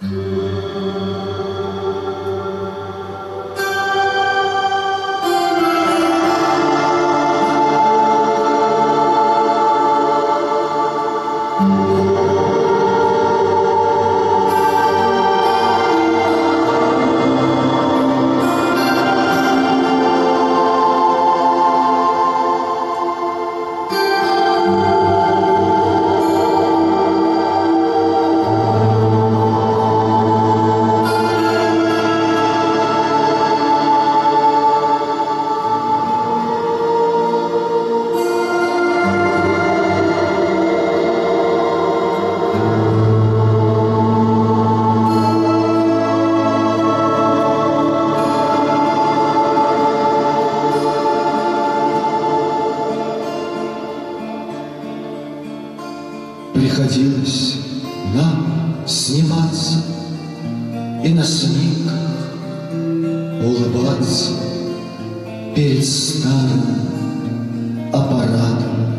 thank mm -hmm. you Приходилось нам сниматься И на снимках улыбаться Перед старым аппаратом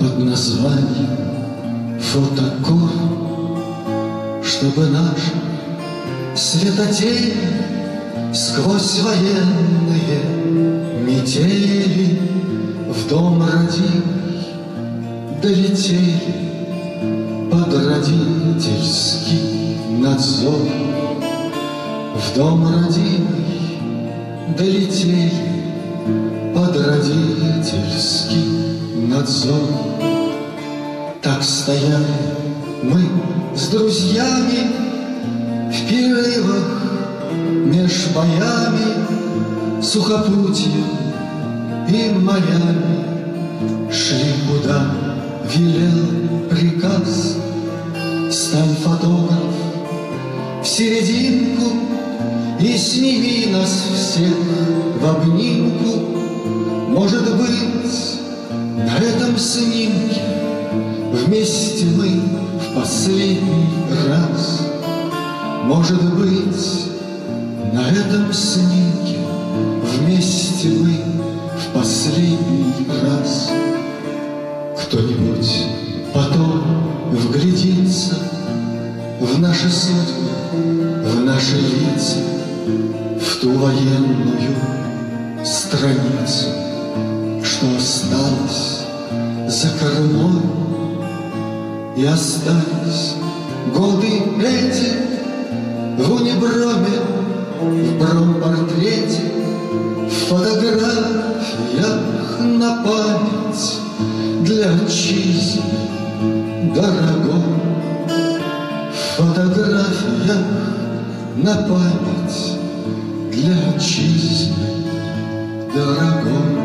Под названием фотокор Чтобы наши светотени Сквозь военные метели В дом родимый долетели под родительский надзор. В дом родимый долетели под родительский надзор. Так стояли мы с друзьями в перерывах меж боями, сухопутьем и морями шли куда велел приказ, Стань фотограф в серединку И сними нас всех в обнимку. Может быть, на этом снимке Вместе мы в последний раз. Может быть, на этом снимке Вместе мы в последний раз. Кто-нибудь. Потом вглядится В наши судьбы, в наши лица, В ту военную страницу, Что осталось за кормой, И остались годы эти В униброме, в бромпортрете, В фотографиях отчизны дорогой. Фотография на память для отчизны дорогой.